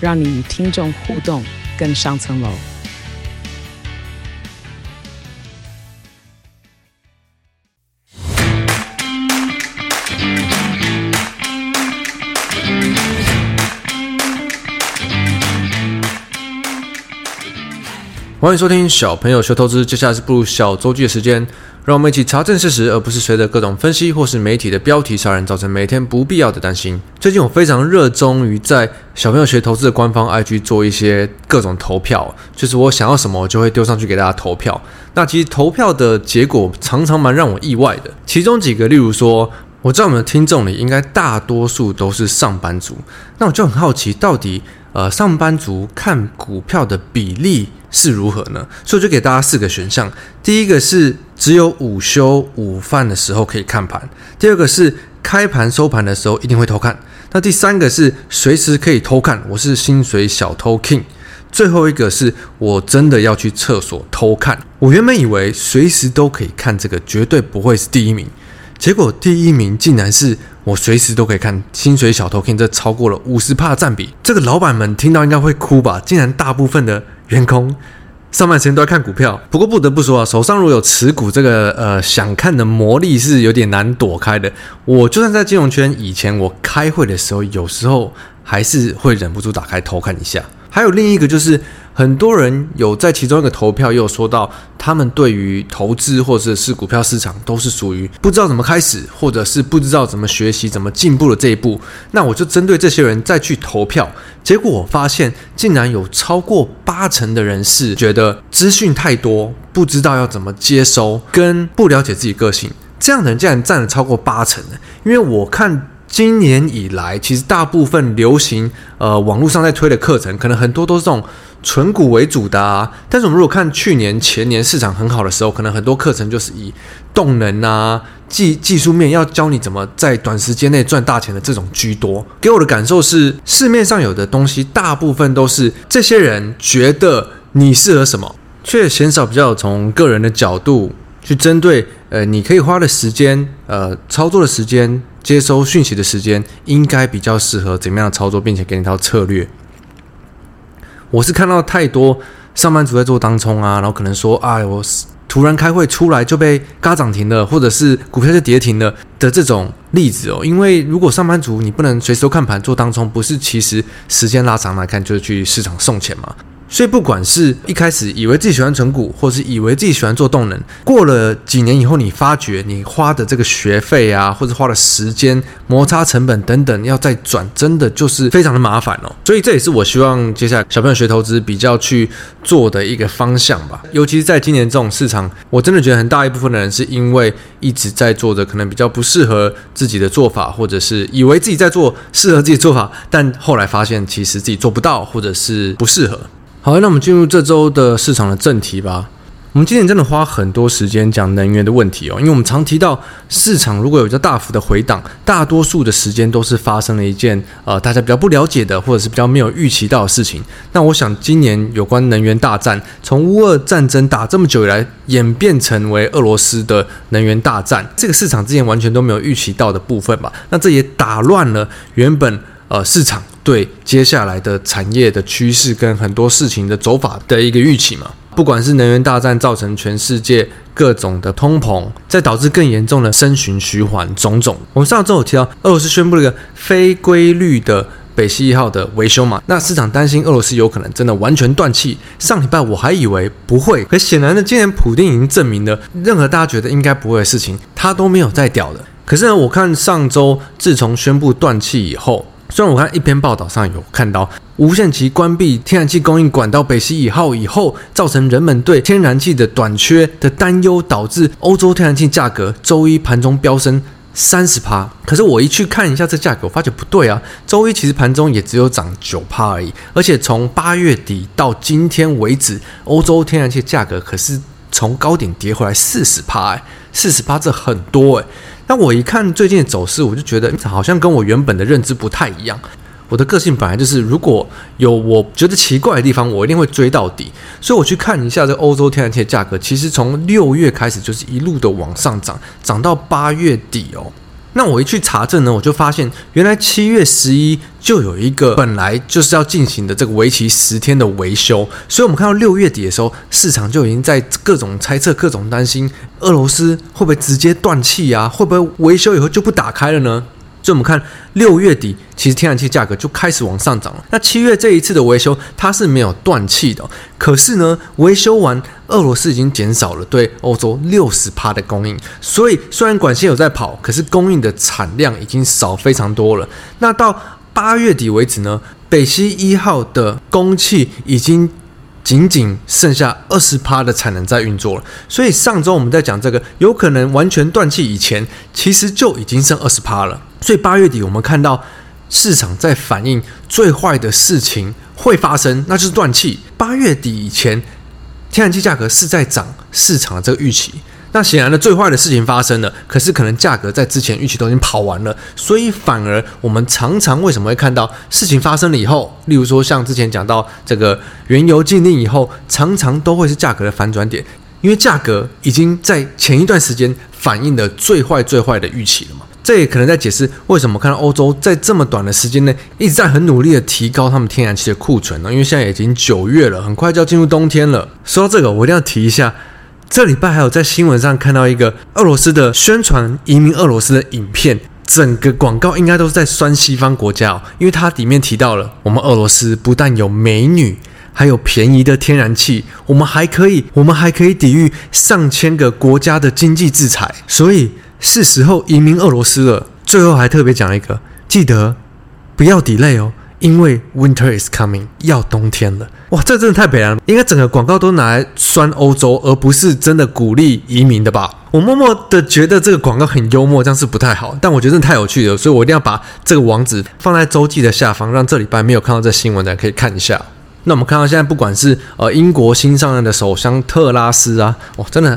让你与听众互动更上层楼。欢迎收听小朋友学投资，接下来是步入小周记的时间，让我们一起查证事实，而不是随着各种分析或是媒体的标题杀人，造成每天不必要的担心。最近我非常热衷于在小朋友学投资的官方 IG 做一些各种投票，就是我想要什么，我就会丢上去给大家投票。那其实投票的结果常常蛮让我意外的，其中几个，例如说，我知道我们的听众里应该大多数都是上班族，那我就很好奇，到底呃上班族看股票的比例是如何呢？所以就给大家四个选项。第一个是只有午休午饭的时候可以看盘；第二个是开盘收盘的时候一定会偷看；那第三个是随时可以偷看，我是薪水小偷 King；最后一个是我真的要去厕所偷看。我原本以为随时都可以看这个绝对不会是第一名，结果第一名竟然是我随时都可以看薪水小偷 King，这超过了五十帕占比。这个老板们听到应该会哭吧？竟然大部分的。员工上班时间都要看股票，不过不得不说啊，手上如果有持股，这个呃想看的魔力是有点难躲开的。我就算在金融圈，以前我开会的时候，有时候还是会忍不住打开偷看一下。还有另一个就是。很多人有在其中一个投票，又说到他们对于投资或者是股票市场都是属于不知道怎么开始，或者是不知道怎么学习、怎么进步的这一步。那我就针对这些人再去投票，结果我发现竟然有超过八成的人是觉得资讯太多，不知道要怎么接收，跟不了解自己个性，这样的人竟然占了超过八成。因为我看。今年以来，其实大部分流行呃网络上在推的课程，可能很多都是这种纯股为主的啊。但是我们如果看去年前年市场很好的时候，可能很多课程就是以动能啊、技技术面要教你怎么在短时间内赚大钱的这种居多。给我的感受是，市面上有的东西大部分都是这些人觉得你适合什么，却鲜少比较从个人的角度去针对呃你可以花的时间、呃操作的时间。接收讯息的时间应该比较适合怎么样的操作，并且给你一套策略。我是看到太多上班族在做当冲啊，然后可能说啊，我突然开会出来就被嘎涨停了，或者是股票就跌停了的这种例子哦。因为如果上班族你不能随时都看盘做当冲，不是其实时间拉长来看就是去市场送钱嘛。所以，不管是一开始以为自己喜欢存股，或是以为自己喜欢做动能，过了几年以后，你发觉你花的这个学费啊，或者花的时间、摩擦成本等等，要再转，真的就是非常的麻烦哦。所以，这也是我希望接下来小朋友学投资比较去做的一个方向吧。尤其是在今年这种市场，我真的觉得很大一部分的人是因为一直在做的可能比较不适合自己的做法，或者是以为自己在做适合自己的做法，但后来发现其实自己做不到，或者是不适合。好，那我们进入这周的市场的正题吧。我们今年真的花很多时间讲能源的问题哦，因为我们常提到市场如果有一个大幅的回档，大多数的时间都是发生了一件呃大家比较不了解的，或者是比较没有预期到的事情。那我想今年有关能源大战，从乌俄战争打这么久以来，演变成为俄罗斯的能源大战，这个市场之前完全都没有预期到的部分吧？那这也打乱了原本。呃，市场对接下来的产业的趋势跟很多事情的走法的一个预期嘛，不管是能源大战造成全世界各种的通膨，再导致更严重的生循循环种种。我们上周有提到，俄罗斯宣布了一个非规律的北溪一号的维修嘛，那市场担心俄罗斯有可能真的完全断气。上礼拜我还以为不会，可显然的，今年普丁已经证明了，任何大家觉得应该不会的事情，他都没有再屌的。可是呢，我看上周自从宣布断气以后。虽然我看一篇报道上有看到无限期关闭天然气供应管道北溪一号以后，造成人们对天然气的短缺的担忧，导致欧洲天然气价格周一盘中飙升三十趴。可是我一去看一下这价格，我发觉不对啊，周一其实盘中也只有涨九趴而已，而且从八月底到今天为止，欧洲天然气价格可是从高点跌回来四十趴，哎，四十趴这很多哎。那我一看最近的走势，我就觉得好像跟我原本的认知不太一样。我的个性本来就是，如果有我觉得奇怪的地方，我一定会追到底。所以我去看一下这欧洲天然气的价格，其实从六月开始就是一路的往上涨，涨到八月底哦。那我一去查证呢，我就发现原来七月十一就有一个本来就是要进行的这个为期十天的维修。所以我们看到六月底的时候，市场就已经在各种猜测、各种担心，俄罗斯会不会直接断气啊？会不会维修以后就不打开了呢？所以我们看六月底，其实天然气价格就开始往上涨了。那七月这一次的维修，它是没有断气的。可是呢，维修完，俄罗斯已经减少了对欧洲六十趴的供应。所以虽然管线有在跑，可是供应的产量已经少非常多了。那到八月底为止呢，北溪一号的供气已经。仅仅剩下二十趴的产能在运作了，所以上周我们在讲这个有可能完全断气以前，其实就已经剩二十趴了。所以八月底我们看到市场在反映最坏的事情会发生，那就是断气。八月底以前，天然气价格是在涨，市场的这个预期。那显然的，最坏的事情发生了，可是可能价格在之前预期都已经跑完了，所以反而我们常常为什么会看到事情发生了以后，例如说像之前讲到这个原油禁令以后，常常都会是价格的反转点，因为价格已经在前一段时间反映了最坏最坏的预期了。这也可能在解释为什么看到欧洲在这么短的时间内一直在很努力的提高他们天然气的库存呢？因为现在已经九月了，很快就要进入冬天了。说到这个，我一定要提一下。这礼拜还有在新闻上看到一个俄罗斯的宣传移民俄罗斯的影片，整个广告应该都是在酸西方国家哦，因为它里面提到了我们俄罗斯不但有美女，还有便宜的天然气，我们还可以，我们还可以抵御上千个国家的经济制裁，所以是时候移民俄罗斯了。最后还特别讲一个，记得不要 delay 哦。因为 winter is coming，要冬天了，哇，这真的太悲凉了。应该整个广告都拿来酸欧洲，而不是真的鼓励移民的吧？我默默的觉得这个广告很幽默，这样是不太好。但我觉得真的太有趣了，所以我一定要把这个网址放在周记的下方，让这礼拜没有看到这新闻的可以看一下。那我们看到现在，不管是呃英国新上任的首相特拉斯啊，哇，真的。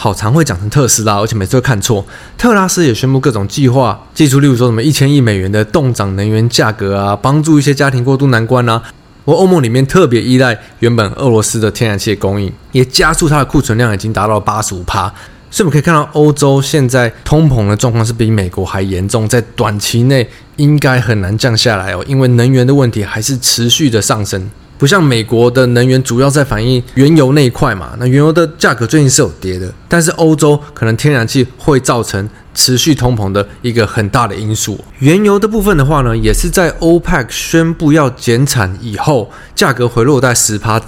好常会讲成特斯拉，而且每次都看错。特拉斯也宣布各种计划，祭出例如说什么一千亿美元的冻涨能源价格啊，帮助一些家庭过渡难关啊。而欧盟里面特别依赖原本俄罗斯的天然气供应，也加速它的库存量已经达到八十五趴。所以我们可以看到，欧洲现在通膨的状况是比美国还严重，在短期内应该很难降下来哦，因为能源的问题还是持续的上升。不像美国的能源主要在反映原油那一块嘛，那原油的价格最近是有跌的，但是欧洲可能天然气会造成持续通膨的一个很大的因素。原油的部分的话呢，也是在 OPEC 宣布要减产以后，价格回落在十趴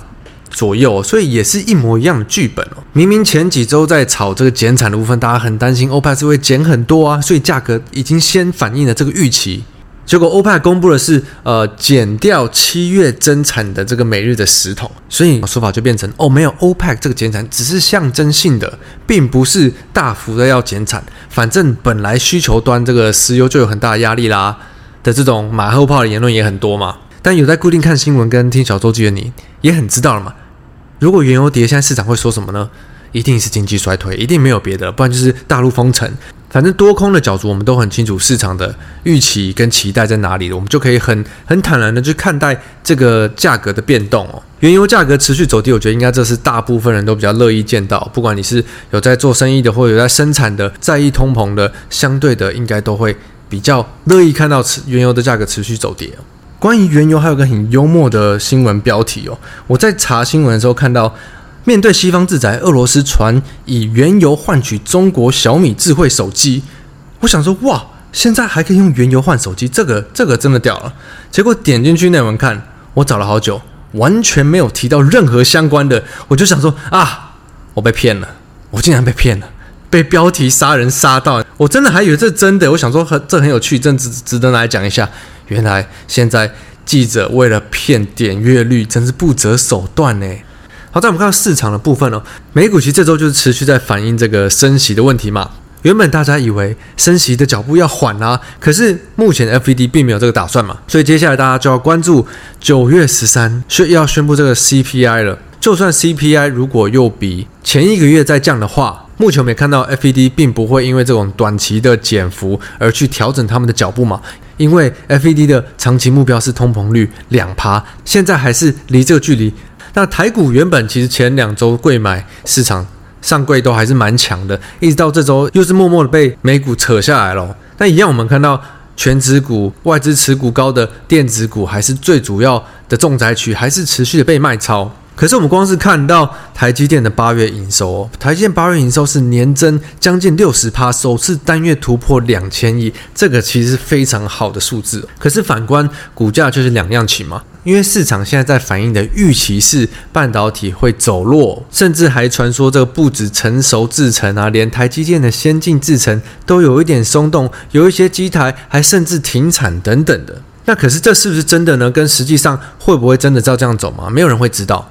左右，所以也是一模一样的剧本哦。明明前几周在炒这个减产的部分，大家很担心 OPEC 是会减很多啊，所以价格已经先反映了这个预期。结果欧佩克公布的是，呃，减掉七月增产的这个每日的十桶，所以说法就变成，哦，没有欧佩克这个减产只是象征性的，并不是大幅的要减产。反正本来需求端这个石油就有很大的压力啦，的这种马后炮的言论也很多嘛。但有在固定看新闻跟听小周记的你，也很知道了嘛。如果原油跌，现在市场会说什么呢？一定是经济衰退，一定没有别的，不然就是大陆封城。反正多空的角度，我们都很清楚市场的预期跟期待在哪里，我们就可以很很坦然的去看待这个价格的变动哦。原油价格持续走低，我觉得应该这是大部分人都比较乐意见到，不管你是有在做生意的，或者有在生产的，在意通膨的，相对的应该都会比较乐意看到原油的价格持续走跌。关于原油，还有个很幽默的新闻标题哦，我在查新闻的时候看到。面对西方制裁，俄罗斯传以原油换取中国小米智慧手机。我想说，哇，现在还可以用原油换手机，这个这个真的屌了。结果点进去内文看，我找了好久，完全没有提到任何相关的。我就想说啊，我被骗了，我竟然被骗了，被标题杀人杀到，我真的还以为这真的。我想说，很这很有趣，真值值得来讲一下。原来现在记者为了骗点阅率，真是不择手段呢。好，在我们看到市场的部分哦，美股其实这周就是持续在反映这个升息的问题嘛。原本大家以为升息的脚步要缓啊，可是目前 FED 并没有这个打算嘛，所以接下来大家就要关注九月十三宣要宣布这个 CPI 了。就算 CPI 如果又比前一个月再降的话，目前我们也看到 FED 并不会因为这种短期的减幅而去调整他们的脚步嘛，因为 FED 的长期目标是通膨率两趴，现在还是离这个距离。那台股原本其实前两周贵买市场。上柜都还是蛮强的，一直到这周又是默默的被美股扯下来了。那一样，我们看到全指股、外资持股高的电子股，还是最主要的重灾区，还是持续的被卖超。可是我们光是看到台积电的八月营收哦，台积电八月营收是年增将近六十趴，首次单月突破两千亿，这个其实是非常好的数字。可是反观股价就是两样情嘛，因为市场现在在反映的预期是半导体会走弱，甚至还传说这个不止成熟制程啊，连台积电的先进制程都有一点松动，有一些机台还甚至停产等等的。那可是这是不是真的呢？跟实际上会不会真的照这样走吗？没有人会知道。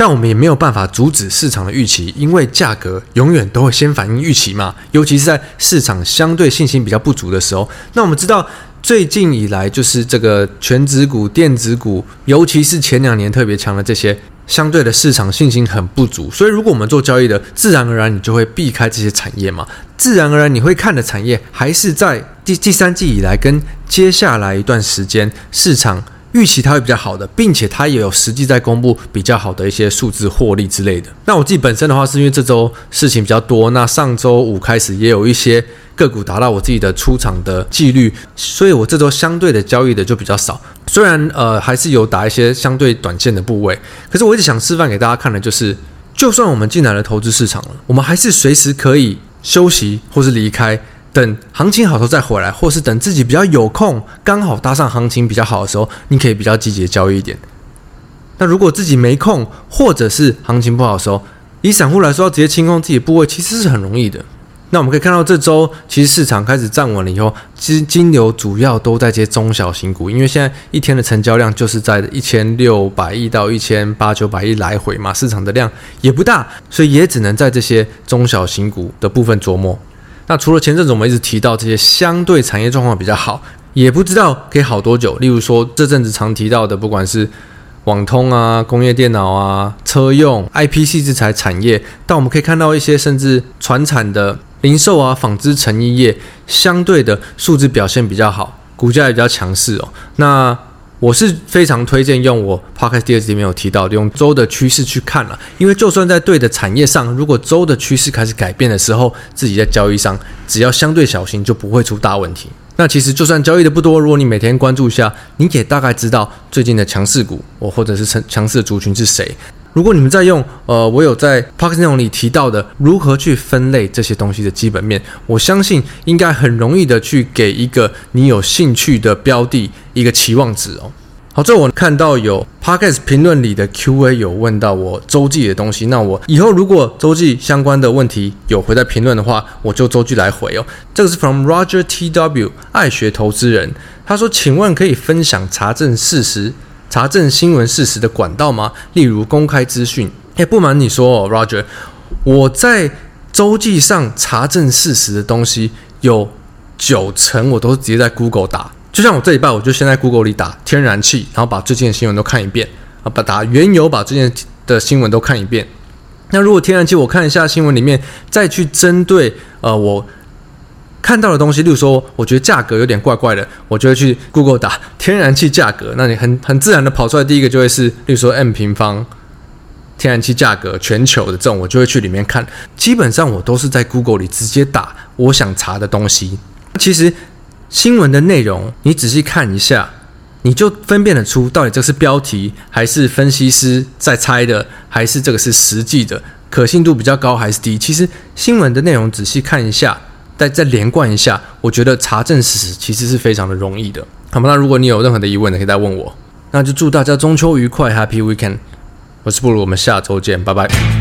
但我们也没有办法阻止市场的预期，因为价格永远都会先反映预期嘛。尤其是在市场相对信心比较不足的时候。那我们知道，最近以来就是这个全指股、电子股，尤其是前两年特别强的这些，相对的市场信心很不足。所以，如果我们做交易的，自然而然你就会避开这些产业嘛。自然而然你会看的产业，还是在第第三季以来跟接下来一段时间市场。预期它会比较好的，并且它也有实际在公布比较好的一些数字获利之类的。那我自己本身的话，是因为这周事情比较多，那上周五开始也有一些个股达到我自己的出场的纪律，所以我这周相对的交易的就比较少。虽然呃还是有打一些相对短线的部位，可是我一直想示范给大家看的就是，就算我们进来了投资市场了，我们还是随时可以休息或是离开。等行情好时候再回来，或是等自己比较有空，刚好搭上行情比较好的时候，你可以比较积极的交易一点。那如果自己没空，或者是行情不好的时候，以散户来说，要直接清空自己的部位，其实是很容易的。那我们可以看到，这周其实市场开始站稳了以后，其实金流主要都在接中小型股，因为现在一天的成交量就是在一千六百亿到一千八九百亿来回嘛，市场的量也不大，所以也只能在这些中小型股的部分琢磨。那除了前阵子我们一直提到这些相对产业状况比较好，也不知道可以好多久。例如说这阵子常提到的，不管是网通啊、工业电脑啊、车用、IPC 制材产业，但我们可以看到一些甚至传产的零售啊、纺织成衣业，相对的数字表现比较好，股价也比较强势哦。那我是非常推荐用我 Podcast 第二集里面有提到的，用周的趋势去看了，因为就算在对的产业上，如果周的趋势开始改变的时候，自己在交易上只要相对小心，就不会出大问题。那其实就算交易的不多，如果你每天关注一下，你也大概知道最近的强势股，我或者是成强势的族群是谁。如果你们在用，呃，我有在 Podcast 内容里提到的如何去分类这些东西的基本面，我相信应该很容易的去给一个你有兴趣的标的一个期望值哦。好，最后我看到有 Podcast 评论里的 Q&A 有问到我周记的东西，那我以后如果周记相关的问题有回在评论的话，我就周记来回哦。这个是 From Roger T W 爱学投资人，他说：“请问可以分享查证事实？”查证新闻事实的管道吗？例如公开资讯。哎，不瞒你说哦，Roger，我在周记上查证事实的东西有九成，我都是直接在 Google 打。就像我这礼拜，我就先在 Google 里打天然气，然后把最近的新闻都看一遍啊，把打原油，把最近的新闻都看一遍。那如果天然气，我看一下新闻里面，再去针对呃我。看到的东西，例如说，我觉得价格有点怪怪的，我就会去 Google 打天然气价格，那你很很自然的跑出来，第一个就会是，例如说 M 平方天然气价格全球的这种，我就会去里面看。基本上我都是在 Google 里直接打我想查的东西。其实新闻的内容你仔细看一下，你就分辨得出到底这是标题还是分析师在猜的，还是这个是实际的，可信度比较高还是低。其实新闻的内容仔细看一下。再再连贯一下，我觉得查证史其实是非常的容易的。好吗？那如果你有任何的疑问，可以再问我。那就祝大家中秋愉快，Happy Weekend！我是布鲁，我们下周见，拜拜。